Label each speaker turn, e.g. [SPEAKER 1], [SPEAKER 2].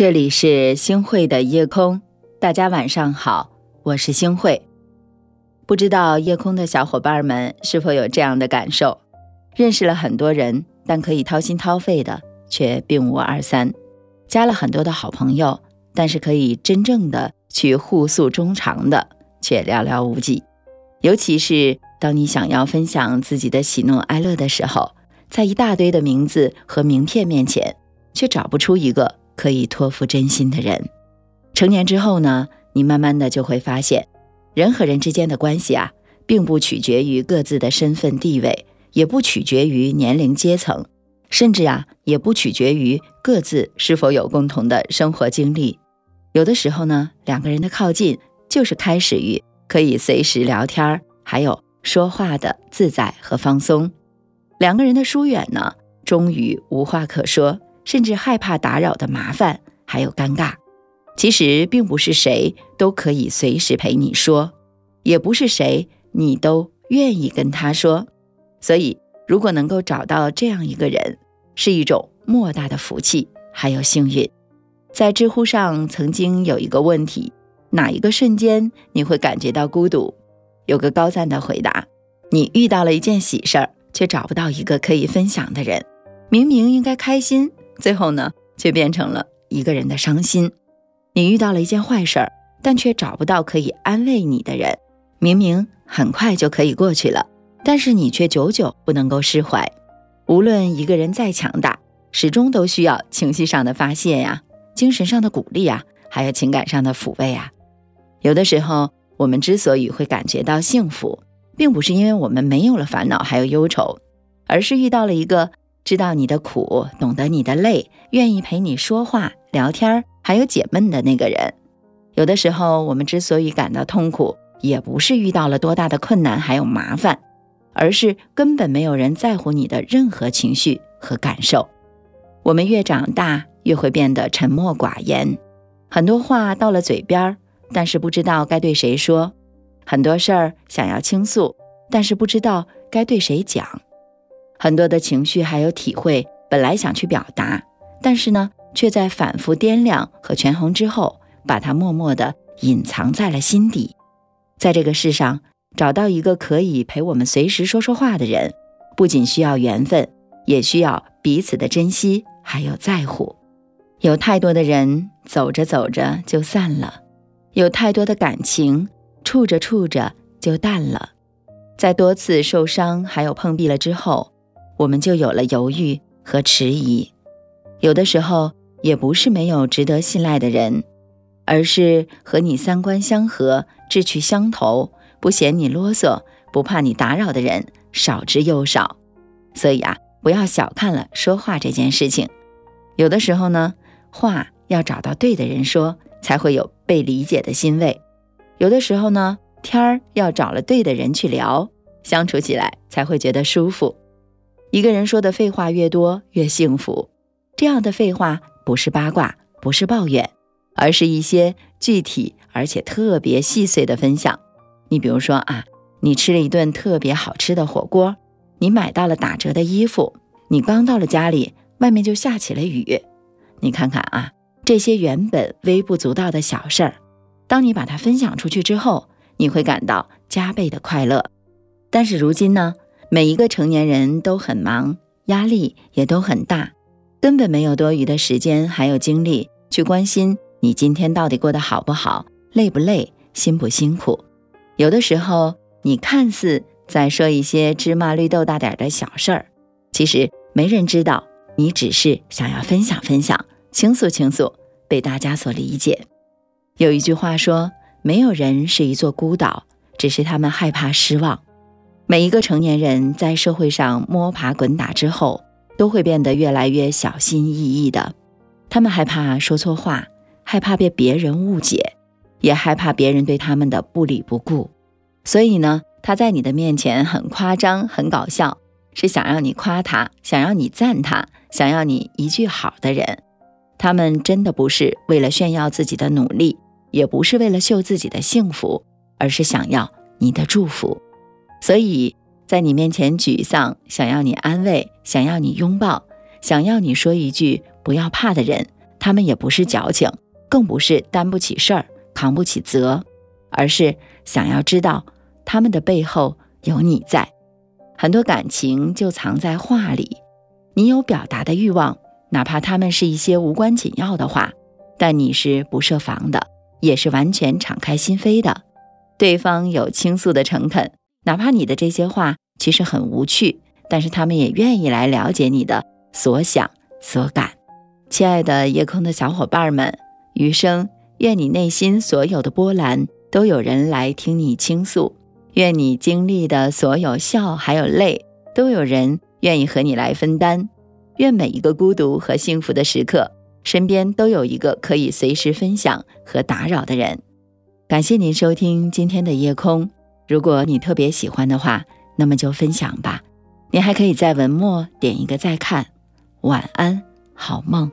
[SPEAKER 1] 这里是星汇的夜空，大家晚上好，我是星汇。不知道夜空的小伙伴们是否有这样的感受？认识了很多人，但可以掏心掏肺的却并无二三；加了很多的好朋友，但是可以真正的去互诉衷肠的却寥寥无几。尤其是当你想要分享自己的喜怒哀乐的时候，在一大堆的名字和名片面前，却找不出一个。可以托付真心的人，成年之后呢，你慢慢的就会发现，人和人之间的关系啊，并不取决于各自的身份地位，也不取决于年龄阶层，甚至啊，也不取决于各自是否有共同的生活经历。有的时候呢，两个人的靠近，就是开始于可以随时聊天，还有说话的自在和放松；两个人的疏远呢，终于无话可说。甚至害怕打扰的麻烦，还有尴尬。其实并不是谁都可以随时陪你说，也不是谁你都愿意跟他说。所以，如果能够找到这样一个人，是一种莫大的福气，还有幸运。在知乎上曾经有一个问题：哪一个瞬间你会感觉到孤独？有个高赞的回答：你遇到了一件喜事儿，却找不到一个可以分享的人。明明应该开心。最后呢，却变成了一个人的伤心。你遇到了一件坏事儿，但却找不到可以安慰你的人。明明很快就可以过去了，但是你却久久不能够释怀。无论一个人再强大，始终都需要情绪上的发泄呀，精神上的鼓励啊，还有情感上的抚慰啊。有的时候，我们之所以会感觉到幸福，并不是因为我们没有了烦恼还有忧愁，而是遇到了一个。知道你的苦，懂得你的累，愿意陪你说话、聊天，还有解闷的那个人。有的时候，我们之所以感到痛苦，也不是遇到了多大的困难还有麻烦，而是根本没有人在乎你的任何情绪和感受。我们越长大，越会变得沉默寡言，很多话到了嘴边，但是不知道该对谁说；很多事儿想要倾诉，但是不知道该对谁讲。很多的情绪还有体会，本来想去表达，但是呢，却在反复掂量和权衡之后，把它默默地隐藏在了心底。在这个世上，找到一个可以陪我们随时说说话的人，不仅需要缘分，也需要彼此的珍惜还有在乎。有太多的人走着走着就散了，有太多的感情处着处着就淡了，在多次受伤还有碰壁了之后。我们就有了犹豫和迟疑，有的时候也不是没有值得信赖的人，而是和你三观相合、志趣相投、不嫌你啰嗦、不怕你打扰的人少之又少。所以啊，不要小看了说话这件事情。有的时候呢，话要找到对的人说，才会有被理解的欣慰；有的时候呢，天儿要找了对的人去聊，相处起来才会觉得舒服。一个人说的废话越多越幸福，这样的废话不是八卦，不是抱怨，而是一些具体而且特别细碎的分享。你比如说啊，你吃了一顿特别好吃的火锅，你买到了打折的衣服，你刚到了家里，外面就下起了雨。你看看啊，这些原本微不足道的小事儿，当你把它分享出去之后，你会感到加倍的快乐。但是如今呢？每一个成年人都很忙，压力也都很大，根本没有多余的时间还有精力去关心你今天到底过得好不好，累不累，辛不辛苦。有的时候，你看似在说一些芝麻绿豆大点的小事儿，其实没人知道，你只是想要分享分享，倾诉倾诉，被大家所理解。有一句话说，没有人是一座孤岛，只是他们害怕失望。每一个成年人在社会上摸爬滚打之后，都会变得越来越小心翼翼的。他们害怕说错话，害怕被别人误解，也害怕别人对他们的不理不顾。所以呢，他在你的面前很夸张、很搞笑，是想让你夸他，想要你赞他，想要你一句好的人。他们真的不是为了炫耀自己的努力，也不是为了秀自己的幸福，而是想要你的祝福。所以，在你面前沮丧，想要你安慰，想要你拥抱，想要你说一句“不要怕”的人，他们也不是矫情，更不是担不起事儿、扛不起责，而是想要知道他们的背后有你在。很多感情就藏在话里，你有表达的欲望，哪怕他们是一些无关紧要的话，但你是不设防的，也是完全敞开心扉的。对方有倾诉的诚恳，哪怕你的这些话其实很无趣，但是他们也愿意来了解你的所想所感。亲爱的夜空的小伙伴们，余生愿你内心所有的波澜都有人来听你倾诉，愿你经历的所有笑还有泪都有人愿意和你来分担，愿每一个孤独和幸福的时刻，身边都有一个可以随时分享和打扰的人。感谢您收听今天的夜空，如果你特别喜欢的话，那么就分享吧。你还可以在文末点一个再看。晚安，好梦。